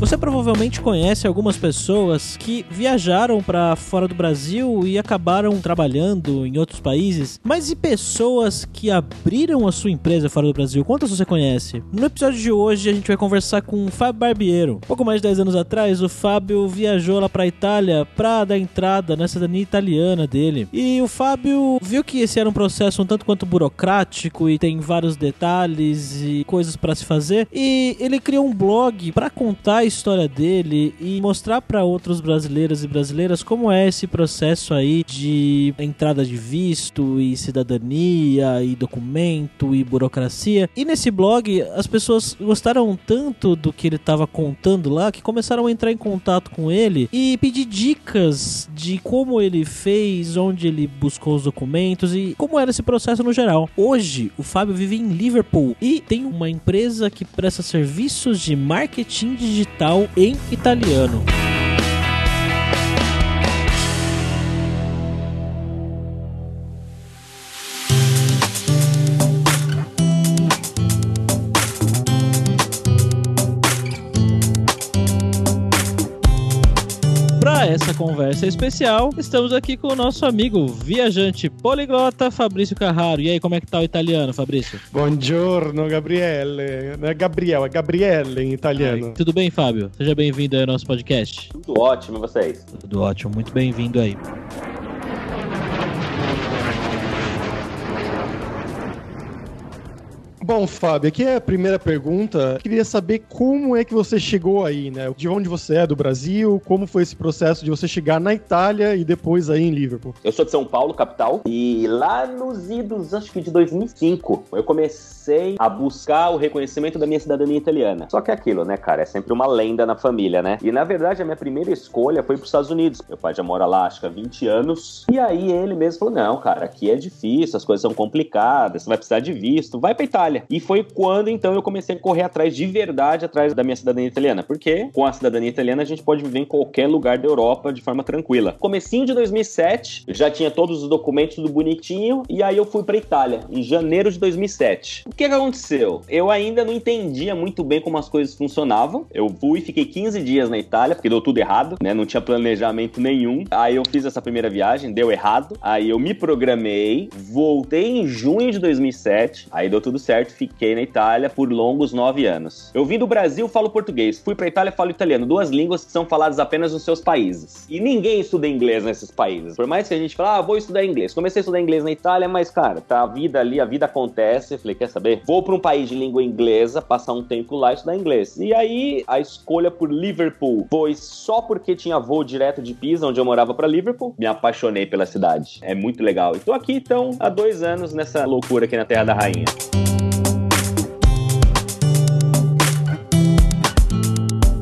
Você provavelmente conhece algumas pessoas que viajaram para fora do Brasil e acabaram trabalhando em outros países, mas e pessoas que abriram a sua empresa fora do Brasil? Quantas você conhece? No episódio de hoje a gente vai conversar com o Fábio Barbiero. Pouco mais de 10 anos atrás, o Fábio viajou lá para Itália para dar entrada na cidadania italiana dele. E o Fábio viu que esse era um processo um tanto quanto burocrático e tem vários detalhes e coisas para se fazer, e ele criou um blog para contar história dele e mostrar para outros brasileiros e brasileiras como é esse processo aí de entrada de visto e cidadania e documento e burocracia. E nesse blog as pessoas gostaram tanto do que ele estava contando lá que começaram a entrar em contato com ele e pedir dicas de como ele fez, onde ele buscou os documentos e como era esse processo no geral. Hoje o Fábio vive em Liverpool e tem uma empresa que presta serviços de marketing digital em italiano. Essa conversa especial, estamos aqui com o nosso amigo viajante poliglota Fabrício Carraro. E aí, como é que tá o italiano, Fabrício? Buongiorno, Gabriele. Não é Gabriel, é Gabriele em italiano. Ai, tudo bem, Fábio? Seja bem-vindo aí ao nosso podcast. Tudo ótimo, e vocês? Tudo ótimo, muito bem-vindo aí. Bom, Fábio, aqui é a primeira pergunta. Queria saber como é que você chegou aí, né? De onde você é, do Brasil, como foi esse processo de você chegar na Itália e depois aí em Liverpool? Eu sou de São Paulo, capital, e lá nos idos, acho que de 2005, eu comecei a buscar o reconhecimento da minha cidadania italiana. Só que é aquilo, né, cara? É sempre uma lenda na família, né? E na verdade, a minha primeira escolha foi para os Estados Unidos. Meu pai já mora lá, acho que há 20 anos. E aí ele mesmo falou: não, cara, aqui é difícil, as coisas são complicadas, você vai precisar de visto, vai pra Itália. E foi quando então eu comecei a correr atrás de verdade atrás da minha cidadania italiana. Porque com a cidadania italiana a gente pode viver em qualquer lugar da Europa de forma tranquila. Comecinho de 2007, eu já tinha todos os documentos tudo bonitinho e aí eu fui para Itália em janeiro de 2007. O que, que aconteceu? Eu ainda não entendia muito bem como as coisas funcionavam. Eu fui, fiquei 15 dias na Itália porque deu tudo errado, né? Não tinha planejamento nenhum. Aí eu fiz essa primeira viagem, deu errado. Aí eu me programei, voltei em junho de 2007, aí deu tudo certo, fiquei na Itália por longos nove anos. Eu vim do Brasil, falo português. Fui pra Itália, falo italiano. Duas línguas que são faladas apenas nos seus países. E ninguém estuda inglês nesses países. Por mais que a gente fale, ah, vou estudar inglês. Comecei a estudar inglês na Itália, mas, cara, tá a vida ali, a vida acontece. Falei, quer saber? Vou pra um país de língua inglesa, passar um tempo lá e estudar inglês. E aí, a escolha por Liverpool foi só porque tinha voo direto de Pisa, onde eu morava, para Liverpool. Me apaixonei pela cidade. É muito legal. E tô aqui, então, há dois anos nessa loucura aqui na Terra da Rainha.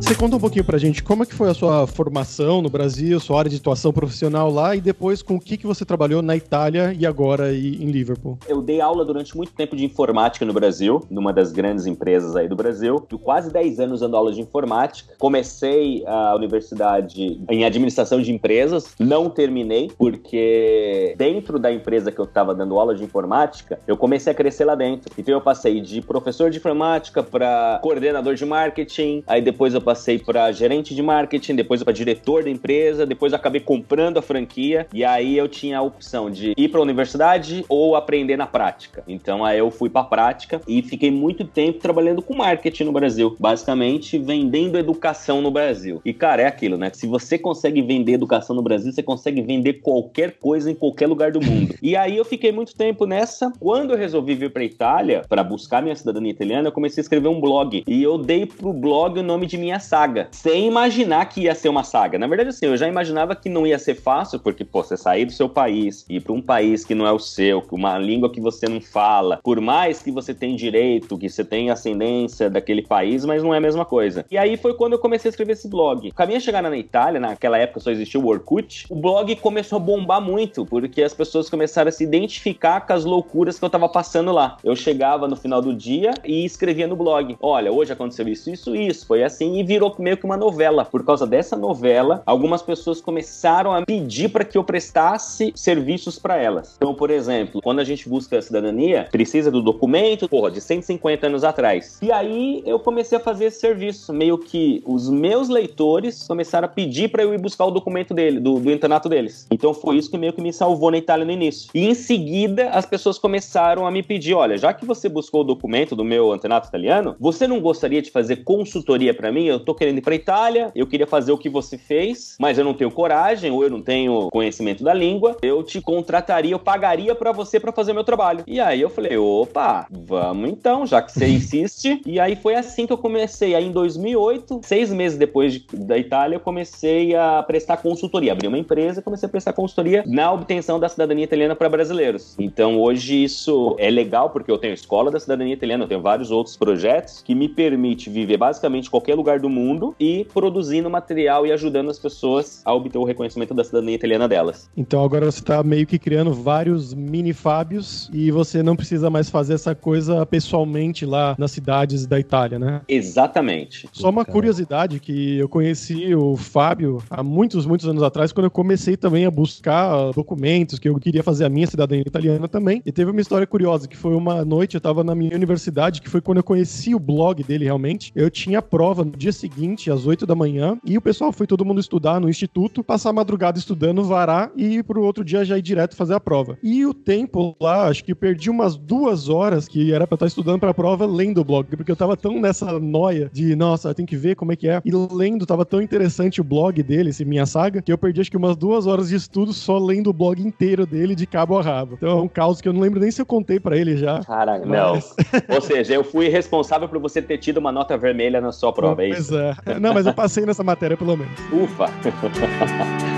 Você conta um pouquinho pra gente como é que foi a sua formação no Brasil, sua área de atuação profissional lá e depois com o que, que você trabalhou na Itália e agora em Liverpool. Eu dei aula durante muito tempo de informática no Brasil, numa das grandes empresas aí do Brasil. Tô quase 10 anos dando aula de informática. Comecei a universidade em administração de empresas, não terminei porque dentro da empresa que eu estava dando aula de informática, eu comecei a crescer lá dentro. Então eu passei de professor de informática para coordenador de marketing, aí depois eu passei passei para gerente de marketing, depois para diretor da empresa, depois acabei comprando a franquia e aí eu tinha a opção de ir para a universidade ou aprender na prática. Então aí eu fui para a prática e fiquei muito tempo trabalhando com marketing no Brasil, basicamente vendendo educação no Brasil. E cara, é aquilo, né? Se você consegue vender educação no Brasil, você consegue vender qualquer coisa em qualquer lugar do mundo. E aí eu fiquei muito tempo nessa. Quando eu resolvi vir para Itália para buscar minha cidadania italiana, eu comecei a escrever um blog e eu dei pro blog o nome de minha saga, sem imaginar que ia ser uma saga. Na verdade, assim, eu já imaginava que não ia ser fácil, porque, pô, você sair do seu país, ir para um país que não é o seu, uma língua que você não fala, por mais que você tenha direito, que você tenha ascendência daquele país, mas não é a mesma coisa. E aí foi quando eu comecei a escrever esse blog. Caminho a chegar na Itália, naquela época só existia o Orkut, o blog começou a bombar muito, porque as pessoas começaram a se identificar com as loucuras que eu tava passando lá. Eu chegava no final do dia e escrevia no blog: olha, hoje aconteceu isso, isso, isso, foi assim, e virou meio que uma novela. Por causa dessa novela, algumas pessoas começaram a pedir para que eu prestasse serviços para elas. Então, por exemplo, quando a gente busca a cidadania, precisa do documento, porra, de 150 anos atrás. E aí eu comecei a fazer esse serviço, meio que os meus leitores começaram a pedir para eu ir buscar o documento dele, do, do internato deles. Então foi isso que meio que me salvou na Itália no início. E em seguida, as pessoas começaram a me pedir: olha, já que você buscou o documento do meu antenato italiano, você não gostaria de fazer consultoria para mim? Eu tô querendo ir pra Itália, eu queria fazer o que você fez, mas eu não tenho coragem ou eu não tenho conhecimento da língua. Eu te contrataria, eu pagaria para você para fazer meu trabalho. E aí eu falei: opa, vamos então, já que você insiste. e aí foi assim que eu comecei. Aí em 2008, seis meses depois de, da Itália, eu comecei a prestar consultoria. Abri uma empresa e comecei a prestar consultoria na obtenção da cidadania italiana para brasileiros. Então hoje isso é legal porque eu tenho escola da cidadania italiana, eu tenho vários outros projetos que me permite viver basicamente em qualquer lugar do mundo e produzindo material e ajudando as pessoas a obter o reconhecimento da cidadania italiana delas. Então agora você está meio que criando vários mini Fábios e você não precisa mais fazer essa coisa pessoalmente lá nas cidades da Itália, né? Exatamente. Só uma curiosidade que eu conheci o Fábio há muitos, muitos anos atrás, quando eu comecei também a buscar documentos, que eu queria fazer a minha cidadania italiana também. E teve uma história curiosa, que foi uma noite, eu tava na minha universidade, que foi quando eu conheci o blog dele realmente. Eu tinha prova no dia seguinte, às 8 da manhã, e o pessoal foi todo mundo estudar no instituto, passar a madrugada estudando, varar e pro outro dia já ir direto fazer a prova. E o tempo lá, acho que perdi umas duas horas que era pra estar estudando pra prova lendo o blog, porque eu tava tão nessa noia de, nossa, tem que ver como é que é. E lendo, tava tão interessante o blog dele, esse Minha Saga, que eu perdi acho que umas duas horas de estudo só lendo o blog inteiro dele de cabo a rabo. Então é um caos que eu não lembro nem se eu contei para ele já. Caraca, mas... não. Ou seja, eu fui responsável por você ter tido uma nota vermelha na sua prova, é isso? Pois é. Não, mas eu passei nessa matéria pelo menos. Ufa!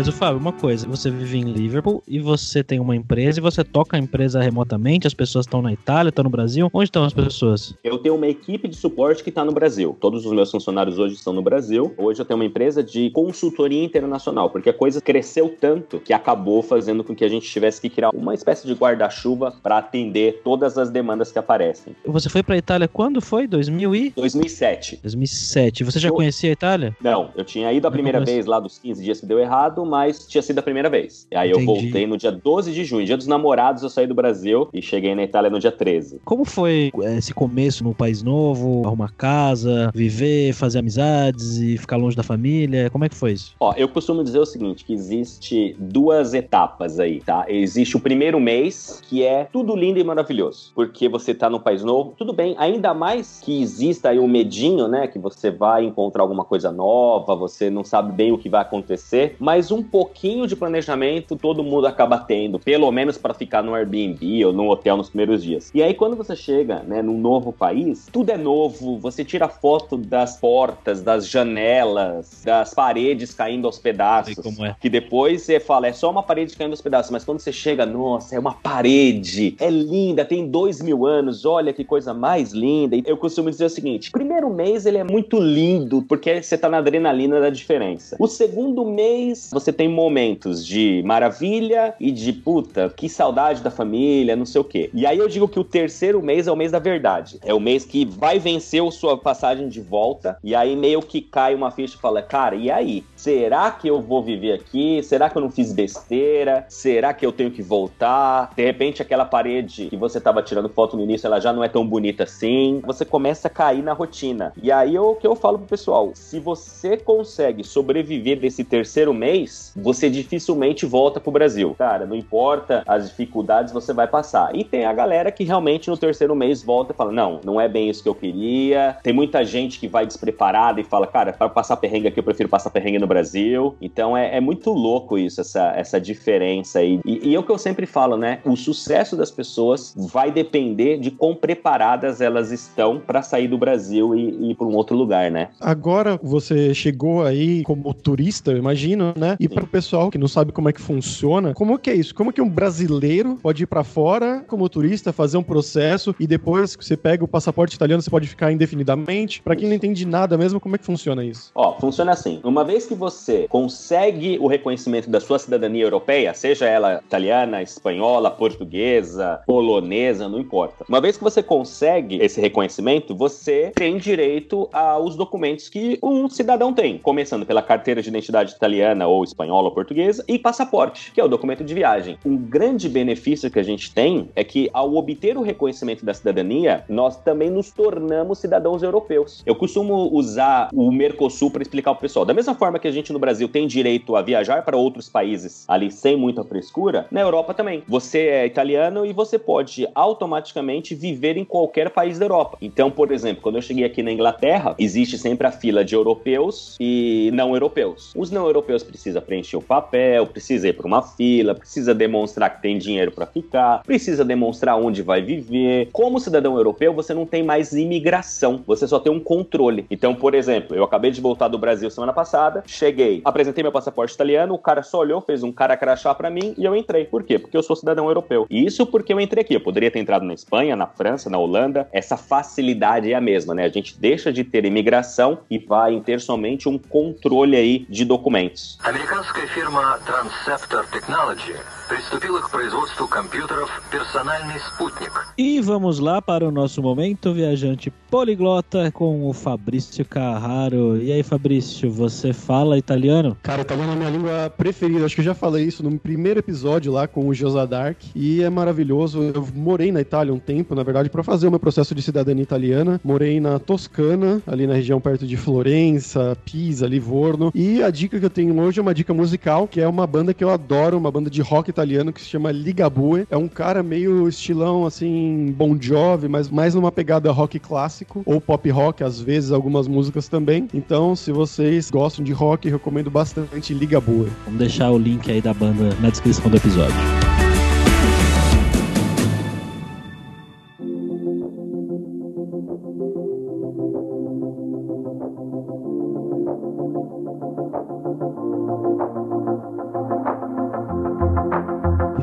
Mas o Fábio, uma coisa, você vive em Liverpool e você tem uma empresa e você toca a empresa remotamente, as pessoas estão na Itália, estão no Brasil. Onde estão as pessoas? Eu tenho uma equipe de suporte que está no Brasil. Todos os meus funcionários hoje estão no Brasil. Hoje eu tenho uma empresa de consultoria internacional, porque a coisa cresceu tanto que acabou fazendo com que a gente tivesse que criar uma espécie de guarda-chuva para atender todas as demandas que aparecem. Você foi para a Itália quando foi? 2000 e 2007. 2007. Você já eu... conhecia a Itália? Não, eu tinha ido a primeira vez lá dos 15 dias que deu errado, mas tinha sido a primeira vez. E aí Entendi. eu voltei no dia 12 de junho, dia dos namorados, eu saí do Brasil e cheguei na Itália no dia 13. Como foi eh, esse começo no país novo, arrumar casa, viver, fazer amizades e ficar longe da família? Como é que foi isso? Ó, eu costumo dizer o seguinte, que existe duas etapas aí, tá? Existe o primeiro mês, que é tudo lindo e maravilhoso, porque você tá no país novo, tudo bem, ainda mais que exista aí um medinho, né, que você vai encontrar alguma coisa nova, você não sabe bem o que vai acontecer, mas um pouquinho de planejamento todo mundo acaba tendo, pelo menos para ficar no Airbnb ou no hotel nos primeiros dias. E aí quando você chega, né, num novo país, tudo é novo, você tira foto das portas, das janelas, das paredes caindo aos pedaços, é. que depois você fala, é só uma parede caindo aos pedaços, mas quando você chega, nossa, é uma parede, é linda, tem dois mil anos, olha que coisa mais linda. E eu costumo dizer o seguinte, primeiro mês ele é muito lindo, porque você tá na adrenalina da diferença. O segundo mês, você tem momentos de maravilha e de puta, que saudade da família, não sei o quê. E aí eu digo que o terceiro mês é o mês da verdade. É o mês que vai vencer a sua passagem de volta. E aí meio que cai uma ficha e fala, cara, e aí? Será que eu vou viver aqui? Será que eu não fiz besteira? Será que eu tenho que voltar? De repente, aquela parede que você tava tirando foto no início, ela já não é tão bonita assim. Você começa a cair na rotina. E aí o que eu falo pro pessoal: se você consegue sobreviver desse terceiro mês, você dificilmente volta pro Brasil. Cara, não importa as dificuldades, você vai passar. E tem a galera que realmente no terceiro mês volta e fala: não, não é bem isso que eu queria. Tem muita gente que vai despreparada e fala: cara, para passar perrengue aqui, eu prefiro passar perrengue no Brasil. Então é, é muito louco isso, essa, essa diferença aí. E, e é o que eu sempre falo, né? O sucesso das pessoas vai depender de quão preparadas elas estão para sair do Brasil e, e ir para um outro lugar, né? Agora você chegou aí como turista, eu imagino, né? E para o pessoal que não sabe como é que funciona, como que é isso? Como que um brasileiro pode ir para fora como turista, fazer um processo e depois que você pega o passaporte italiano, você pode ficar indefinidamente? Para quem não entende nada mesmo, como é que funciona isso? Ó, funciona assim. Uma vez que você consegue o reconhecimento da sua cidadania europeia, seja ela italiana, espanhola, portuguesa, polonesa, não importa. Uma vez que você consegue esse reconhecimento, você tem direito aos documentos que um cidadão tem, começando pela carteira de identidade italiana ou espanhola ou portuguesa e passaporte, que é o documento de viagem. Um grande benefício que a gente tem é que ao obter o reconhecimento da cidadania, nós também nos tornamos cidadãos europeus. Eu costumo usar o Mercosul para explicar pro pessoal. Da mesma forma que a gente no Brasil tem direito a viajar para outros países ali sem muita frescura, na Europa também. Você é italiano e você pode automaticamente viver em qualquer país da Europa. Então, por exemplo, quando eu cheguei aqui na Inglaterra, existe sempre a fila de europeus e não europeus. Os não europeus precisam preencher o papel, precisa ir para uma fila, precisa demonstrar que tem dinheiro para ficar, precisa demonstrar onde vai viver. Como cidadão europeu, você não tem mais imigração, você só tem um controle. Então, por exemplo, eu acabei de voltar do Brasil semana passada, cheguei, apresentei meu passaporte italiano, o cara só olhou, fez um cara crachá para mim e eu entrei. Por quê? Porque eu sou cidadão europeu. E isso porque eu entrei aqui. Eu poderia ter entrado na Espanha, na França, na Holanda. Essa facilidade é a mesma, né? A gente deixa de ter imigração e vai ter somente um controle aí de documentos. Американская фирма Transceptor Technology приступила к производству компьютеров «Персональный спутник». E vamos lá para o nosso momento viajante poliglota com o Fabrício Carraro. E aí, Fabrício, você fala italiano? Cara, italiano é a minha língua preferida. Acho que eu já falei isso no primeiro episódio lá com o Josa Dark. E é maravilhoso. Eu morei na Itália um tempo, na verdade, para fazer o meu processo de cidadania italiana. Morei na Toscana, ali na região perto de Florença, Pisa, Livorno. E a dica que eu tenho hoje é uma dica musical, que é uma banda que eu adoro, uma banda de rock italiano que se chama Ligabue. É um cara meio estilão, assim, Bon Jovi, mas mais numa pegada rock clássico, ou pop rock, às vezes algumas músicas também. Então, se vocês gostam de rock, recomendo bastante Ligabue. Vamos deixar o link aí da banda na descrição do episódio.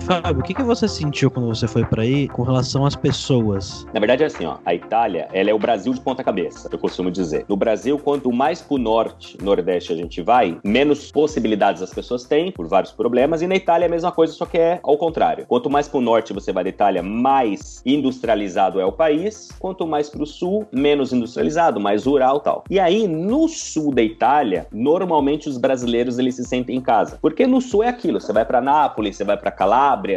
Fábio, o que, que você sentiu quando você foi pra aí com relação às pessoas? Na verdade é assim, ó, a Itália, ela é o Brasil de ponta cabeça, eu costumo dizer. No Brasil, quanto mais pro norte, nordeste a gente vai, menos possibilidades as pessoas têm, por vários problemas, e na Itália é a mesma coisa, só que é ao contrário. Quanto mais pro norte você vai da Itália, mais industrializado é o país, quanto mais pro sul, menos industrializado, mais rural tal. E aí, no sul da Itália, normalmente os brasileiros eles se sentem em casa. Porque no sul é aquilo, você vai pra Nápoles, você vai pra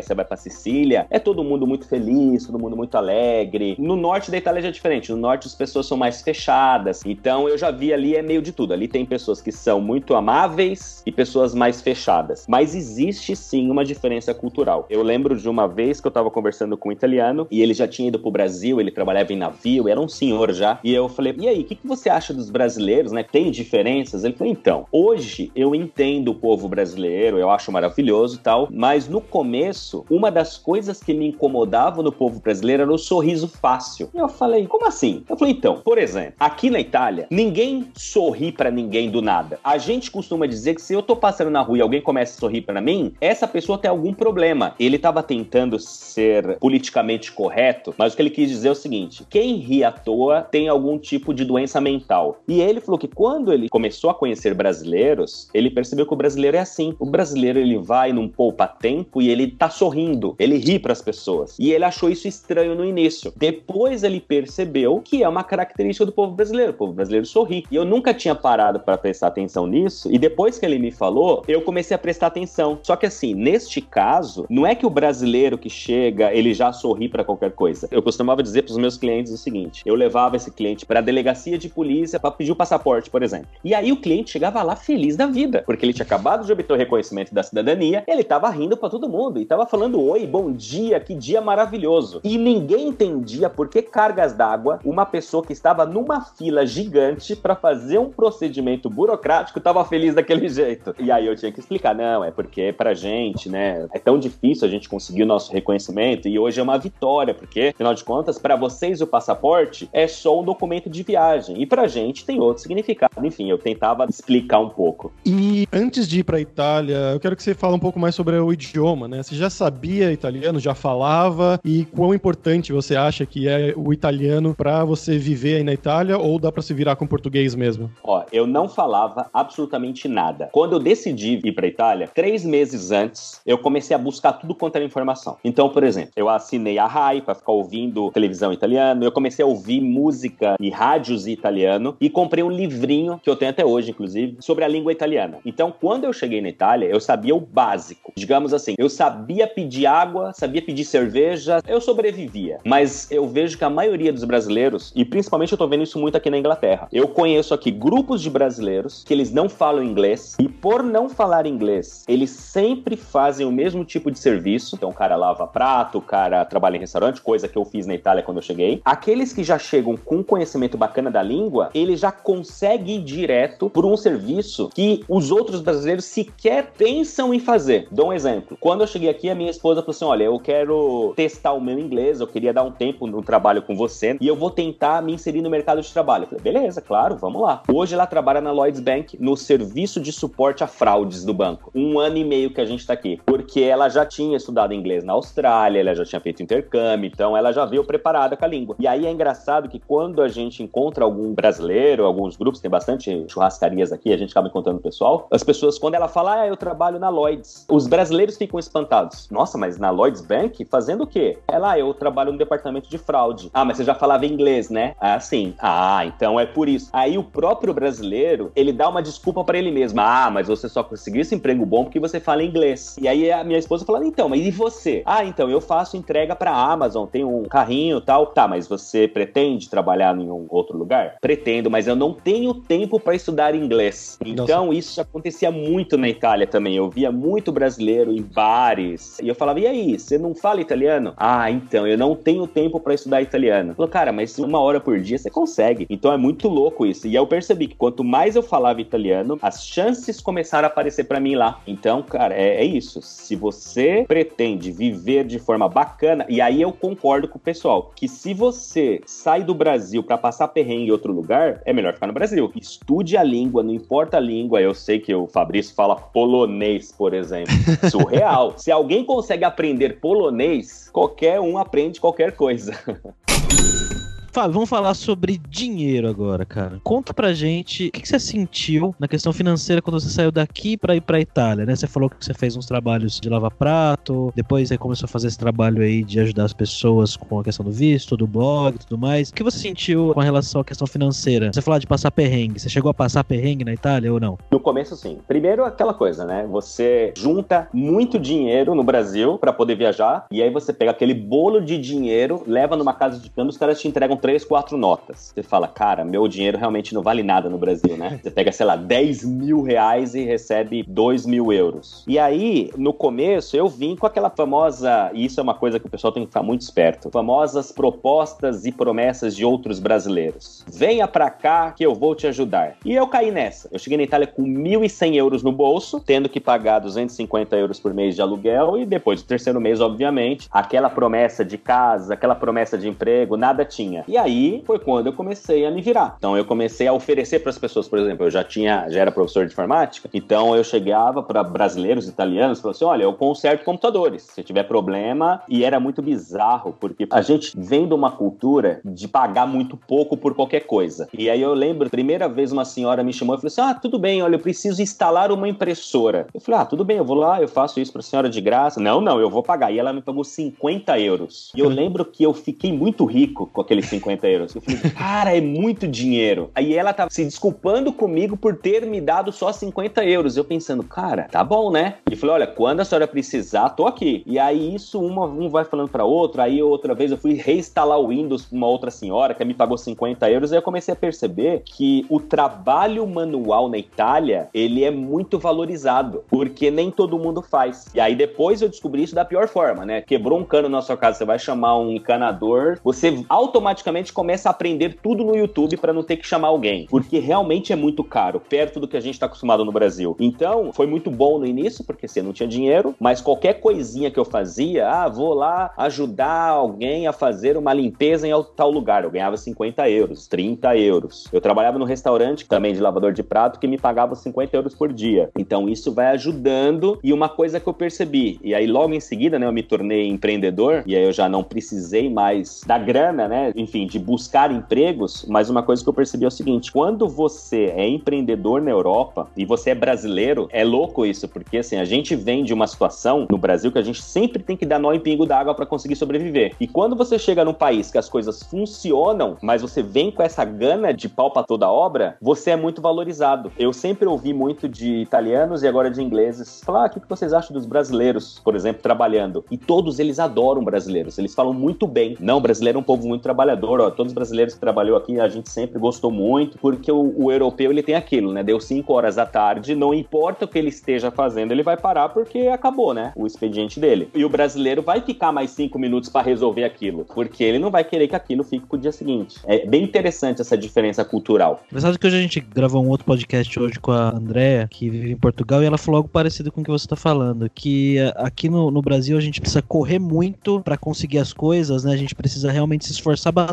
Você vai pra Sicília, é todo mundo muito feliz, todo mundo muito alegre. No norte da Itália já é diferente, no norte as pessoas são mais fechadas. Então eu já vi ali é meio de tudo. Ali tem pessoas que são muito amáveis e pessoas mais fechadas. Mas existe sim uma diferença cultural. Eu lembro de uma vez que eu tava conversando com um italiano e ele já tinha ido pro Brasil, ele trabalhava em navio, era um senhor já. E eu falei: "E aí, o que, que você acha dos brasileiros, né? Tem diferenças?" Ele falou: "Então, hoje eu entendo o povo brasileiro, eu acho maravilhoso e tal, mas no começo, uma das coisas que me incomodava no povo brasileiro era o sorriso fácil. E eu falei, como assim? Eu falei, então, por exemplo, aqui na Itália, ninguém sorri pra ninguém do nada. A gente costuma dizer que se eu tô passando na rua e alguém começa a sorrir pra mim, essa pessoa tem algum problema. Ele tava tentando ser politicamente correto, mas o que ele quis dizer é o seguinte: quem ri à toa tem algum tipo de doença mental. E ele falou que quando ele começou a conhecer brasileiros, ele percebeu que o brasileiro é assim. O brasileiro ele vai num poupa-tempo e ele tá sorrindo, ele ri pras pessoas. E ele achou isso estranho no início. Depois ele percebeu que é uma característica do povo brasileiro. O povo brasileiro sorri. E eu nunca tinha parado para prestar atenção nisso. E depois que ele me falou, eu comecei a prestar atenção. Só que assim, neste caso, não é que o brasileiro que chega, ele já sorri para qualquer coisa. Eu costumava dizer pros meus clientes o seguinte: eu levava esse cliente para a delegacia de polícia para pedir o passaporte, por exemplo. E aí o cliente chegava lá feliz da vida, porque ele tinha acabado de obter o reconhecimento da cidadania, ele tava rindo para todo mundo. E tava falando oi, bom dia, que dia maravilhoso. E ninguém entendia por que cargas d'água uma pessoa que estava numa fila gigante para fazer um procedimento burocrático tava feliz daquele jeito. E aí eu tinha que explicar, não, é porque pra gente, né, é tão difícil a gente conseguir o nosso reconhecimento e hoje é uma vitória, porque afinal de contas, para vocês o passaporte é só um documento de viagem e pra gente tem outro significado. Enfim, eu tentava explicar um pouco. E antes de ir pra Itália, eu quero que você fale um pouco mais sobre o idioma, né? Você já sabia italiano, já falava e quão importante você acha que é o italiano para você viver aí na Itália ou dá para se virar com português mesmo? Ó, eu não falava absolutamente nada. Quando eu decidi ir para Itália, três meses antes, eu comecei a buscar tudo quanto era informação. Então, por exemplo, eu assinei a RAI para ficar ouvindo televisão italiana, eu comecei a ouvir música e rádios italiano e comprei um livrinho que eu tenho até hoje, inclusive, sobre a língua italiana. Então, quando eu cheguei na Itália, eu sabia o básico. Digamos assim, eu sabia pedir água, sabia pedir cerveja, eu sobrevivia. Mas eu vejo que a maioria dos brasileiros, e principalmente eu tô vendo isso muito aqui na Inglaterra, eu conheço aqui grupos de brasileiros que eles não falam inglês e por não falar inglês, eles sempre fazem o mesmo tipo de serviço. Então, o cara lava prato, o cara trabalha em restaurante, coisa que eu fiz na Itália quando eu cheguei. Aqueles que já chegam com conhecimento bacana da língua, ele já consegue ir direto por um serviço que os outros brasileiros sequer pensam em fazer. Dou um exemplo. Quando eu cheguei aqui, a minha esposa falou assim: Olha, eu quero testar o meu inglês, eu queria dar um tempo no trabalho com você e eu vou tentar me inserir no mercado de trabalho. Eu falei, beleza, claro, vamos lá. Hoje ela trabalha na Lloyds Bank no serviço de suporte a fraudes do banco. Um ano e meio que a gente tá aqui. Porque ela já tinha estudado inglês na Austrália, ela já tinha feito intercâmbio, então ela já veio preparada com a língua. E aí é engraçado que quando a gente encontra algum brasileiro, alguns grupos, tem bastante churrascarias aqui, a gente acaba encontrando o pessoal, as pessoas, quando ela fala, ah, eu trabalho na Lloyds, os brasileiros ficam espantados. Nossa, mas na Lloyds Bank? Fazendo o quê? Ela, ah, eu trabalho no departamento de fraude. Ah, mas você já falava inglês, né? Ah, sim. Ah, então é por isso. Aí o próprio brasileiro, ele dá uma desculpa para ele mesmo. Ah, mas você só conseguiu esse emprego bom porque você fala inglês. E aí a minha esposa fala, então, mas e você? Ah, então eu faço entrega pra Amazon, tem um carrinho e tal. Tá, mas você pretende trabalhar em um outro lugar? Pretendo, mas eu não tenho tempo para estudar inglês. Então Nossa. isso acontecia muito na Itália também. Eu via muito brasileiro em bares. E eu falava, e aí, você não fala italiano? Ah, então, eu não tenho tempo para estudar italiano. Falou, cara, mas uma hora por dia você consegue. Então é muito louco isso. E eu percebi que quanto mais eu falava italiano, as chances começaram a aparecer para mim lá. Então, cara, é, é, isso. Se você pretende viver de forma bacana, e aí eu concordo com o pessoal, que se você sai do Brasil para passar perrengue em outro lugar, é melhor ficar no Brasil. Estude a língua, não importa a língua. Eu sei que o Fabrício fala polonês, por exemplo. Surreal. se alguém consegue aprender polonês, qualquer um aprende qualquer coisa. Fábio, vamos falar sobre dinheiro agora, cara. Conta pra gente o que, você sentiu na questão financeira quando você saiu daqui pra ir pra Itália, né? Você falou que você fez uns trabalhos de lavar prato, depois você começou a fazer esse trabalho aí de ajudar as pessoas com a questão do visto, do blog e tudo mais. O que você sentiu com relação à questão financeira? Você falou de passar perrengue. Você chegou a passar perrengue na Itália ou não? No começo, sim. Primeiro, aquela coisa, né? Você junta muito dinheiro no Brasil para poder viajar e aí você pega aquele bolo de dinheiro, leva numa casa de câmbio, os caras te entregam três, quatro notas. Você fala, cara, meu dinheiro realmente não vale nada no Brasil, né? Você pega, sei lá, 10 mil reais e recebe 2 mil euros. E aí, no começo, eu vim com aquela famosa, e isso é uma coisa que o pessoal tem que ficar muito esperto, famosas propostas e promessas de outros brasileiros. Venha pra cá que eu vou te ajudar. E eu caí nessa. Eu cheguei na Itália com 1.100 euros no bolso, tendo que pagar 250 euros por mês de aluguel e depois do terceiro mês, obviamente, aquela promessa de casa, aquela promessa de emprego, nada tinha. E aí foi quando eu comecei a me virar. Então eu comecei a oferecer para as pessoas, por exemplo, eu já tinha, já era professor de informática, então eu chegava para brasileiros, italianos, falava assim: olha, eu conserto computadores. Se tiver problema, e era muito bizarro, porque a gente vem de uma cultura de pagar muito pouco por qualquer coisa. E aí eu lembro, primeira vez uma senhora me chamou e falou assim: ah, tudo bem, olha, eu preciso instalar uma impressora. Eu falei: ah, tudo bem, eu vou lá, eu faço isso para a senhora de graça. Não, não, eu vou pagar. E ela me pagou 50 euros. E eu lembro que eu fiquei muito rico com aqueles 50 50 euros. Eu falei, cara, é muito dinheiro. Aí ela tava se desculpando comigo por ter me dado só 50 euros. Eu pensando, cara, tá bom, né? E falei, olha, quando a senhora precisar, tô aqui. E aí isso, uma, um vai falando pra outro, aí outra vez eu fui reinstalar o Windows pra uma outra senhora que me pagou 50 euros, e eu comecei a perceber que o trabalho manual na Itália, ele é muito valorizado, porque nem todo mundo faz. E aí depois eu descobri isso da pior forma, né? Quebrou um cano na sua casa, você vai chamar um encanador, você automaticamente começa a aprender tudo no YouTube para não ter que chamar alguém, porque realmente é muito caro, perto do que a gente tá acostumado no Brasil. Então, foi muito bom no início, porque você não tinha dinheiro, mas qualquer coisinha que eu fazia, ah, vou lá ajudar alguém a fazer uma limpeza em tal lugar, eu ganhava 50 euros, 30 euros. Eu trabalhava no restaurante também de lavador de prato que me pagava 50 euros por dia. Então, isso vai ajudando e uma coisa que eu percebi, e aí logo em seguida, né, eu me tornei empreendedor e aí eu já não precisei mais da grana, né, enfim, de buscar empregos, mas uma coisa que eu percebi é o seguinte, quando você é empreendedor na Europa e você é brasileiro, é louco isso, porque assim, a gente vem de uma situação no Brasil que a gente sempre tem que dar nó em pingo d'água para conseguir sobreviver. E quando você chega num país que as coisas funcionam, mas você vem com essa gana de pau pra toda obra, você é muito valorizado. Eu sempre ouvi muito de italianos e agora de ingleses falar: ah, o que vocês acham dos brasileiros, por exemplo, trabalhando? E todos eles adoram brasileiros, eles falam muito bem. Não, brasileiro é um povo muito trabalhador, ó, todos os brasileiros que trabalhou aqui, a gente sempre gostou muito, porque o, o europeu ele tem aquilo, né? Deu cinco horas à tarde, não importa o que ele esteja fazendo, ele vai parar porque acabou, né? O expediente dele. E o brasileiro vai ficar mais cinco minutos para resolver aquilo, porque ele não vai querer que aquilo fique pro dia seguinte. É bem interessante essa diferença cultural. Engraçado que hoje a gente gravou um outro podcast hoje com a Andrea, que vive em Portugal, e ela falou algo parecido com o que você tá falando, que eh, aqui no, no Brasil a gente precisa correr muito para conseguir as coisas, né? A gente precisa realmente se esforçar bastante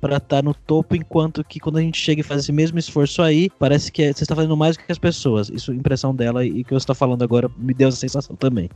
para estar tá no topo, enquanto que quando a gente chega e faz esse mesmo esforço aí, parece que você está fazendo mais do que as pessoas. Isso, impressão dela e que você está falando agora me deu essa sensação também.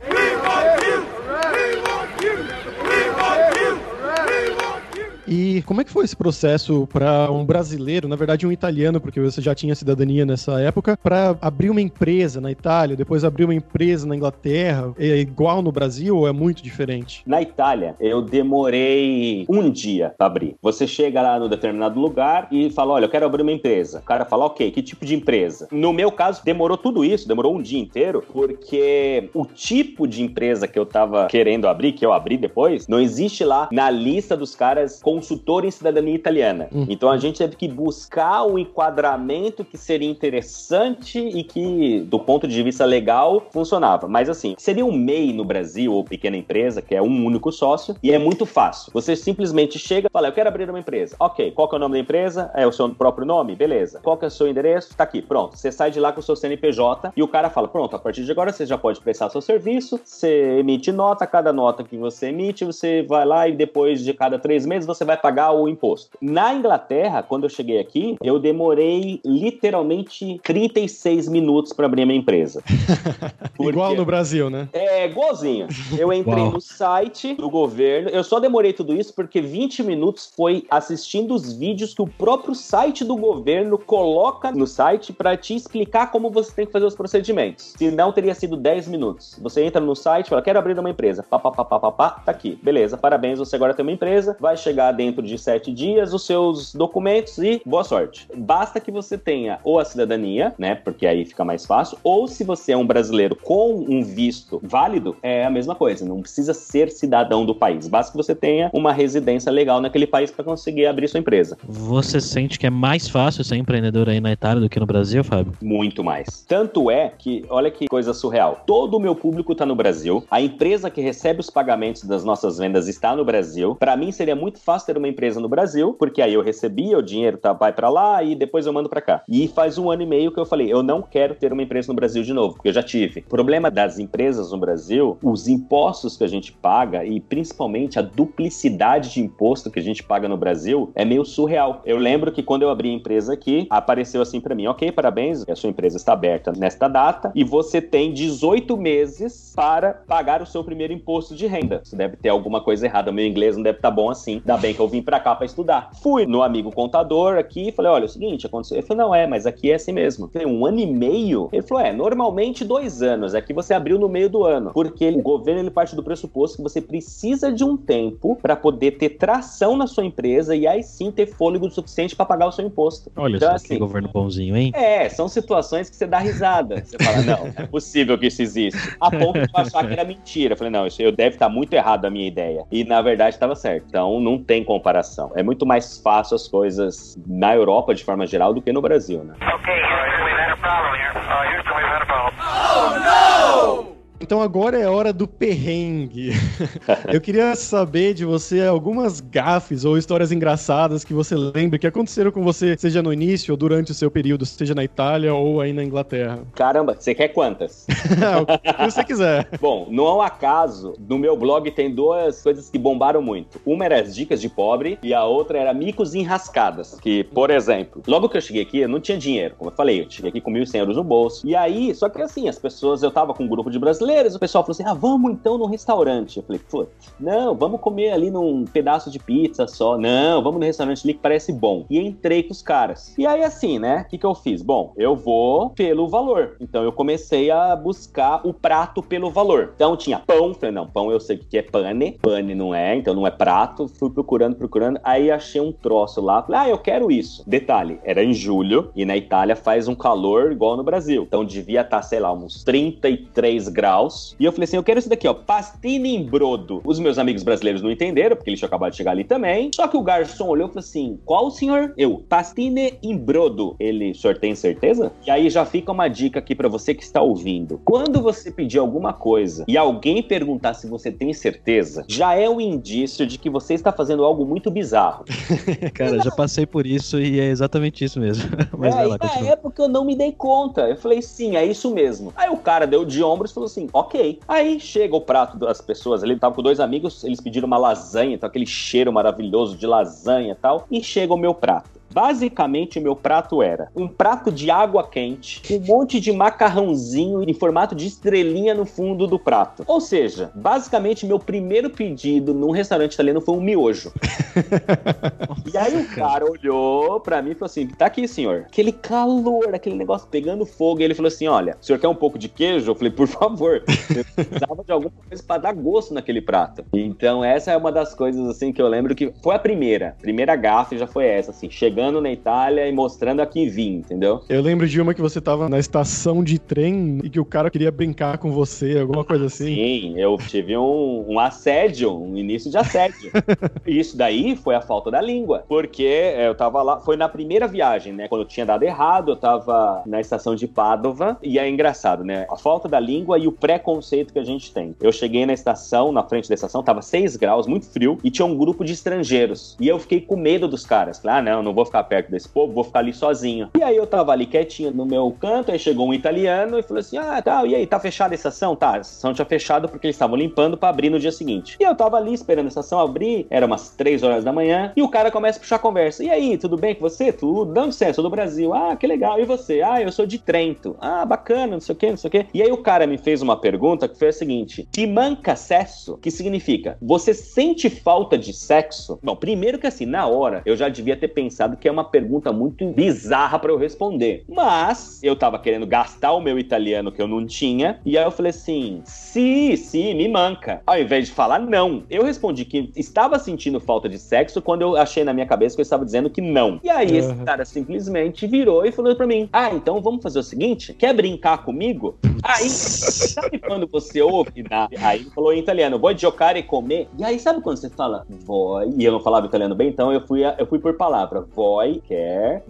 E como é que foi esse processo para um brasileiro, na verdade um italiano, porque você já tinha cidadania nessa época, para abrir uma empresa na Itália, depois abrir uma empresa na Inglaterra? É igual no Brasil ou é muito diferente? Na Itália, eu demorei um dia para abrir. Você chega lá no determinado lugar e fala: Olha, eu quero abrir uma empresa. O cara fala: Ok, que tipo de empresa? No meu caso, demorou tudo isso, demorou um dia inteiro, porque o tipo de empresa que eu tava querendo abrir, que eu abri depois, não existe lá na lista dos caras consultor em cidadania italiana. Uhum. Então a gente teve que buscar um enquadramento que seria interessante e que, do ponto de vista legal, funcionava. Mas assim, seria um MEI no Brasil ou pequena empresa, que é um único sócio, e é muito fácil. Você simplesmente chega e fala: Eu quero abrir uma empresa. Ok, qual que é o nome da empresa? É o seu próprio nome? Beleza. Qual que é o seu endereço? Tá aqui, pronto. Você sai de lá com o seu CNPJ e o cara fala: Pronto, a partir de agora você já pode prestar seu serviço, você emite nota, cada nota que você emite, você vai lá e depois de cada três meses você você vai pagar o imposto. Na Inglaterra, quando eu cheguei aqui, eu demorei literalmente 36 minutos para abrir a minha empresa. Igual no Brasil, né? É, igualzinho. Eu entrei Uau. no site do governo, eu só demorei tudo isso porque 20 minutos foi assistindo os vídeos que o próprio site do governo coloca no site para te explicar como você tem que fazer os procedimentos. Se não, teria sido 10 minutos. Você entra no site, fala, quero abrir uma empresa. Pá, pá, pá, pá, pá, pá, tá aqui. Beleza, parabéns, você agora tem uma empresa, vai chegar dentro de sete dias os seus documentos e boa sorte. Basta que você tenha ou a cidadania, né? Porque aí fica mais fácil, ou se você é um brasileiro com um visto válido, é a mesma coisa. Não precisa ser cidadão do país. Basta que você tenha uma residência legal naquele país para conseguir abrir sua empresa. Você sente que é mais fácil ser empreendedor aí na Itália do que no Brasil, Fábio? Muito mais. Tanto é que, olha que coisa surreal. Todo o meu público está no Brasil. A empresa que recebe os pagamentos das nossas vendas está no Brasil. Para mim seria muito fácil ter uma empresa no Brasil, porque aí eu recebia o dinheiro, tá, vai para lá e depois eu mando para cá. E faz um ano e meio que eu falei, eu não quero ter uma empresa no Brasil de novo, porque eu já tive. O problema das empresas no Brasil, os impostos que a gente paga e principalmente a duplicidade de imposto que a gente paga no Brasil é meio surreal. Eu lembro que quando eu abri a empresa aqui, apareceu assim para mim, ok, parabéns, a sua empresa está aberta nesta data e você tem 18 meses para pagar o seu primeiro imposto de renda. Você deve ter alguma coisa errada, meu inglês não deve estar tá bom assim, ainda bem bem que eu vim pra cá pra estudar. Fui no amigo contador aqui e falei, olha, é o seguinte, aconteceu. Ele falou, não, é, mas aqui é assim mesmo. Eu falei, um ano e meio? Ele falou, é, normalmente dois anos. Aqui você abriu no meio do ano. Porque o governo, ele parte do pressuposto que você precisa de um tempo pra poder ter tração na sua empresa e aí sim ter fôlego suficiente pra pagar o seu imposto. Olha Então, só assim, que governo bonzinho, hein? É, são situações que você dá risada. Você fala, não, não é possível que isso existe. A ponto de eu achar que era mentira. Eu falei, não, isso eu deve estar muito errado a minha ideia. E na verdade estava certo. Então não tem comparação. É muito mais fácil as coisas na Europa, de forma geral, do que no Brasil, né? Okay, Houston, we've had a problem here. Uh, Houston, we've had a problem. Então agora é hora do perrengue. Eu queria saber de você algumas gafes ou histórias engraçadas que você lembra que aconteceram com você, seja no início ou durante o seu período, seja na Itália ou aí na Inglaterra. Caramba, você quer quantas? o que você quiser. Bom, não um acaso, no meu blog tem duas coisas que bombaram muito. Uma era as dicas de pobre e a outra era micos enrascadas. Que, por exemplo, logo que eu cheguei aqui, eu não tinha dinheiro. Como eu falei, eu cheguei aqui com 1.100 euros no bolso. E aí, só que assim, as pessoas, eu tava com um grupo de brasileiros, o pessoal falou assim: ah, vamos então num restaurante. Eu falei, putz, não, vamos comer ali num pedaço de pizza só. Não, vamos no restaurante ali que parece bom. E entrei com os caras. E aí, assim, né, o que, que eu fiz? Bom, eu vou pelo valor. Então eu comecei a buscar o prato pelo valor. Então tinha pão, falei, não, pão eu sei que é pane, pane não é, então não é prato. Fui procurando, procurando, aí achei um troço lá, falei, ah, eu quero isso. Detalhe, era em julho e na Itália faz um calor igual no Brasil. Então devia estar, sei lá, uns 33 graus. E eu falei assim, eu quero isso daqui, ó, pastine em brodo. Os meus amigos brasileiros não entenderam, porque eles tinham acabado de chegar ali também. Só que o garçom olhou e falou assim, qual senhor? Eu, pastine em brodo. Ele, o senhor tem certeza? E aí já fica uma dica aqui pra você que está ouvindo. Quando você pedir alguma coisa e alguém perguntar se você tem certeza, já é um indício de que você está fazendo algo muito bizarro. Cara, já passei por isso e é exatamente isso mesmo. Mas é, vai lá, continua. na época eu não me dei conta. Eu falei, sim, é isso mesmo. Aí o cara deu de ombros e falou assim, ok. Aí chega o prato das pessoas ali, tava com dois amigos, eles pediram uma lasanha, então aquele cheiro maravilhoso de lasanha e tal. E chega o meu prato. Basicamente, o meu prato era um prato de água quente, um monte de macarrãozinho em formato de estrelinha no fundo do prato. Ou seja, basicamente, meu primeiro pedido num restaurante italiano foi um miojo. E aí o cara olhou pra mim e falou assim: tá aqui, senhor. Aquele calor, aquele negócio pegando fogo. E ele falou assim: olha, o senhor quer um pouco de queijo? Eu falei, por favor. Eu precisava de alguma coisa pra dar gosto naquele prato. Então, essa é uma das coisas assim que eu lembro que foi a primeira. Primeira gafe já foi essa, assim, chegando na Itália e mostrando a que vim, entendeu? Eu lembro de uma que você tava na estação de trem e que o cara queria brincar com você, alguma coisa assim. Sim, eu tive um, um assédio, um início de assédio. Isso daí foi a falta da língua, porque é, eu tava lá, foi na primeira viagem, né? Quando eu tinha dado errado, eu tava na estação de Padova, e é engraçado, né? A falta da língua e o preconceito que a gente tem. Eu cheguei na estação, na frente da estação, tava 6 graus, muito frio, e tinha um grupo de estrangeiros. E eu fiquei com medo dos caras. Falei, ah, não, não vou ficar perto desse povo, vou ficar ali sozinho. E aí eu tava ali quietinho no meu canto, aí chegou um italiano e falou assim: ah, tá, e aí, tá fechada a estação? Tá, a estação tinha fechado porque eles estavam limpando pra abrir no dia seguinte. E eu tava ali esperando a estação abrir, era umas 3 horas da manhã, e o cara começa a puxar a conversa. E aí, tudo bem com você? Tudo? Você é? Sou do Brasil. Ah, que legal. E você? Ah, eu sou de Trento. Ah, bacana, não sei o que, não sei o que. E aí o cara me fez uma pergunta que foi a seguinte: Te manca sexo? Que significa? Você sente falta de sexo? Bom, primeiro que assim, na hora, eu já devia ter pensado que é uma pergunta muito bizarra pra eu responder. Mas eu tava querendo gastar o meu italiano que eu não tinha, e aí eu falei assim: sim, sim, me manca. Ao invés de falar não, eu respondi que estava sentindo falta de sexo quando eu achei na minha cabeça que eu estava dizendo que não. E aí esse Uhum. cara simplesmente virou e falou pra mim: Ah, então vamos fazer o seguinte: quer brincar comigo? Aí, sabe quando você ouve? na- Aí ele falou em italiano: Vou giocare e comer. E aí, sabe quando você fala voi? E eu não falava italiano bem, então eu fui, eu fui por palavra: Voi, quer,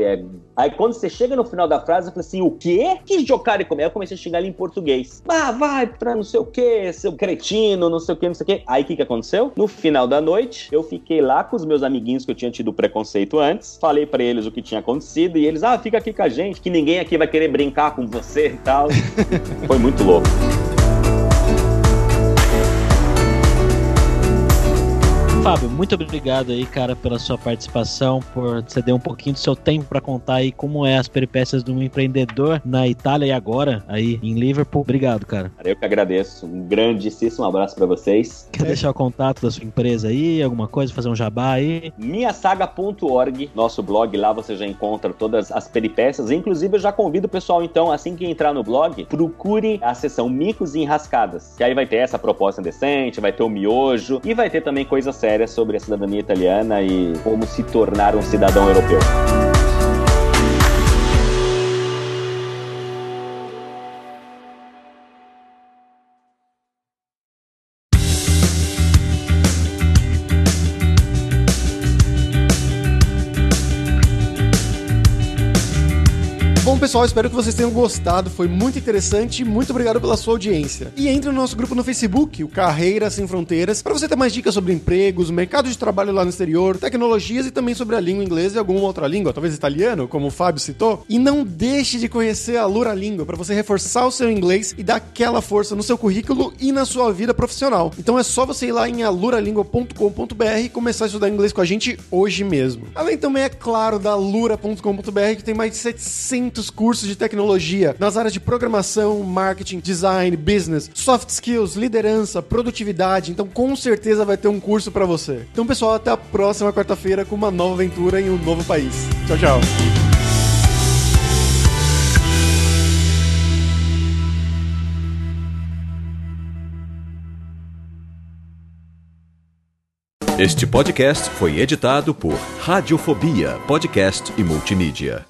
é- Aí quando você chega no final da frase, eu falei assim: O quê? Que giocare e comer? Eu comecei a xingar ele em português. Ah, vai pra não sei o que, seu cretino, não sei o que, não sei o que. Aí o que, que aconteceu? No final da noite, eu fiquei lá com os meus amiguinhos que eu tinha tido preconceito antes, falei pra eles o que tinha acontecido e eles, ah, fica aqui com a gente, que ninguém aqui vai querer brincar com você e tal. Foi muito louco. Fábio, muito obrigado aí, cara, pela sua participação, por ceder um pouquinho do seu tempo para contar aí como é as peripécias de um empreendedor na Itália e agora aí em Liverpool. Obrigado, cara. Eu que agradeço. Um grandíssimo abraço para vocês. Quer é. deixar o contato da sua empresa aí, alguma coisa, fazer um jabá aí? Minhasaga.org, nosso blog, lá você já encontra todas as peripécias. Inclusive, eu já convido o pessoal, então, assim que entrar no blog, procure a seção micos e enrascadas. Que aí vai ter essa proposta decente, vai ter o miojo e vai ter também coisas sérias sobre a cidadania italiana e como se tornar um cidadão europeu. Pessoal, espero que vocês tenham gostado. Foi muito interessante. Muito obrigado pela sua audiência. E entre no nosso grupo no Facebook, o Carreiras Sem Fronteiras, para você ter mais dicas sobre empregos, mercado de trabalho lá no exterior, tecnologias e também sobre a língua inglesa e alguma outra língua, talvez italiano, como o Fábio citou. E não deixe de conhecer a Lura Língua para você reforçar o seu inglês e dar aquela força no seu currículo e na sua vida profissional. Então é só você ir lá em aluralingua.com.br e começar a estudar inglês com a gente hoje mesmo. Além também, é claro, da lura.com.br que tem mais de 700 cursos de tecnologia nas áreas de programação, marketing, design, business, soft skills, liderança, produtividade. Então, com certeza vai ter um curso para você. Então, pessoal, até a próxima quarta-feira com uma nova aventura em um novo país. Tchau, tchau. Este podcast foi editado por Radiofobia, podcast e multimídia.